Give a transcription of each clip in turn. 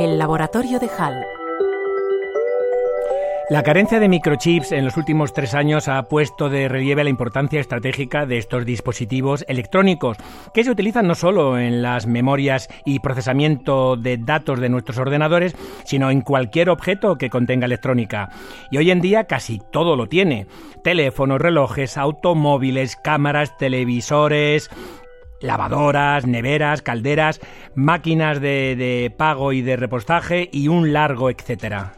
El laboratorio de Hall. La carencia de microchips en los últimos tres años ha puesto de relieve la importancia estratégica de estos dispositivos electrónicos, que se utilizan no solo en las memorias y procesamiento de datos de nuestros ordenadores, sino en cualquier objeto que contenga electrónica. Y hoy en día casi todo lo tiene. Teléfonos, relojes, automóviles, cámaras, televisores, lavadoras, neveras, calderas, máquinas de, de, pago y de repostaje y un largo etcétera.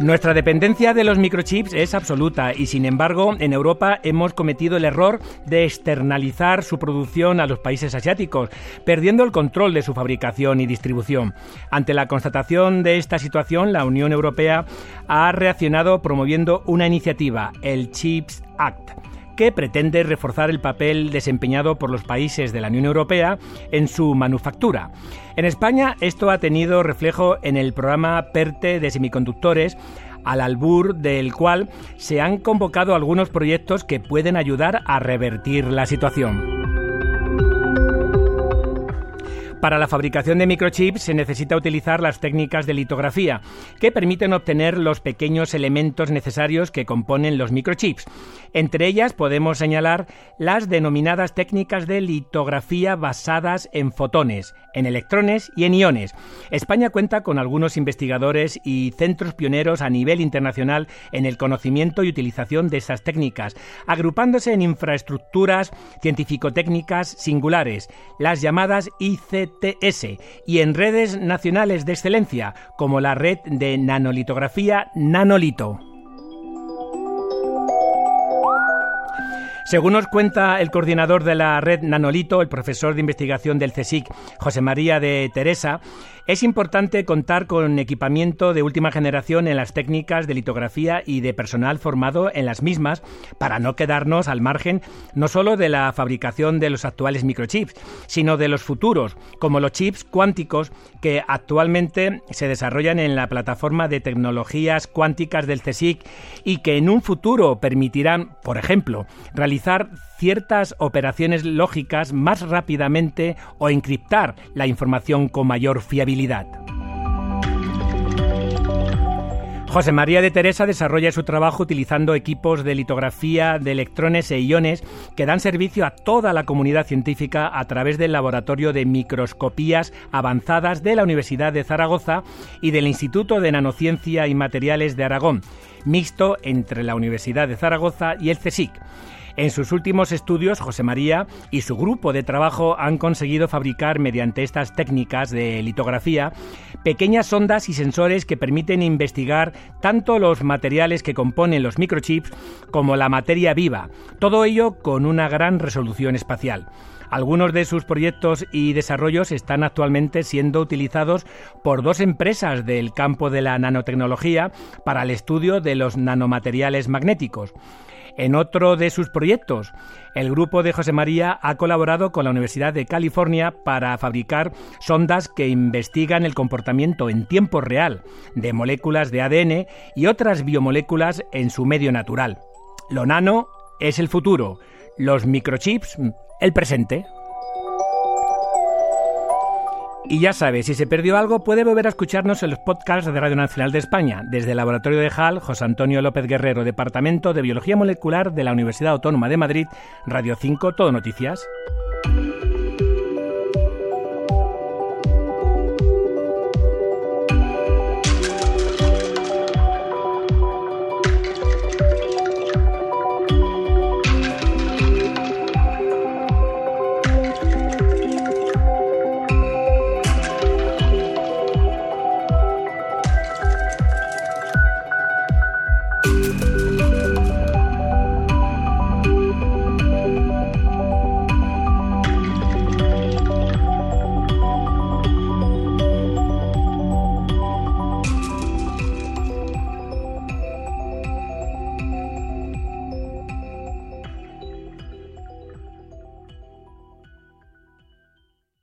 Nuestra dependencia de los microchips es absoluta y sin embargo en Europa hemos cometido el error de externalizar su producción a los países asiáticos, perdiendo el control de su fabricación y distribución. Ante la constatación de esta situación, la Unión Europea ha reaccionado promoviendo una iniciativa, el Chips Act que pretende reforzar el papel desempeñado por los países de la Unión Europea en su manufactura. En España esto ha tenido reflejo en el programa PERTE de semiconductores al albur del cual se han convocado algunos proyectos que pueden ayudar a revertir la situación. Para la fabricación de microchips se necesita utilizar las técnicas de litografía, que permiten obtener los pequeños elementos necesarios que componen los microchips. Entre ellas podemos señalar las denominadas técnicas de litografía basadas en fotones, en electrones y en iones. España cuenta con algunos investigadores y centros pioneros a nivel internacional en el conocimiento y utilización de esas técnicas, agrupándose en infraestructuras científico-técnicas singulares, las llamadas ICT y en redes nacionales de excelencia como la red de nanolitografía Nanolito. Según nos cuenta el coordinador de la red Nanolito, el profesor de investigación del CSIC, José María de Teresa, es importante contar con equipamiento de última generación en las técnicas de litografía y de personal formado en las mismas para no quedarnos al margen no solo de la fabricación de los actuales microchips, sino de los futuros, como los chips cuánticos que actualmente se desarrollan en la plataforma de tecnologías cuánticas del CSIC y que en un futuro permitirán, por ejemplo, realizar ciertas operaciones lógicas más rápidamente o encriptar la información con mayor fiabilidad. José María de Teresa desarrolla su trabajo utilizando equipos de litografía de electrones e iones que dan servicio a toda la comunidad científica a través del Laboratorio de Microscopías Avanzadas de la Universidad de Zaragoza y del Instituto de Nanociencia y Materiales de Aragón, mixto entre la Universidad de Zaragoza y el CSIC. En sus últimos estudios, José María y su grupo de trabajo han conseguido fabricar mediante estas técnicas de litografía pequeñas sondas y sensores que permiten investigar tanto los materiales que componen los microchips como la materia viva, todo ello con una gran resolución espacial. Algunos de sus proyectos y desarrollos están actualmente siendo utilizados por dos empresas del campo de la nanotecnología para el estudio de los nanomateriales magnéticos. En otro de sus proyectos, el grupo de José María ha colaborado con la Universidad de California para fabricar sondas que investigan el comportamiento en tiempo real de moléculas de ADN y otras biomoléculas en su medio natural. Lo nano es el futuro, los microchips el presente. Y ya sabe, si se perdió algo, puede volver a escucharnos en los podcasts de Radio Nacional de España, desde el Laboratorio de HAL, José Antonio López Guerrero, Departamento de Biología Molecular de la Universidad Autónoma de Madrid, Radio 5, Todo Noticias.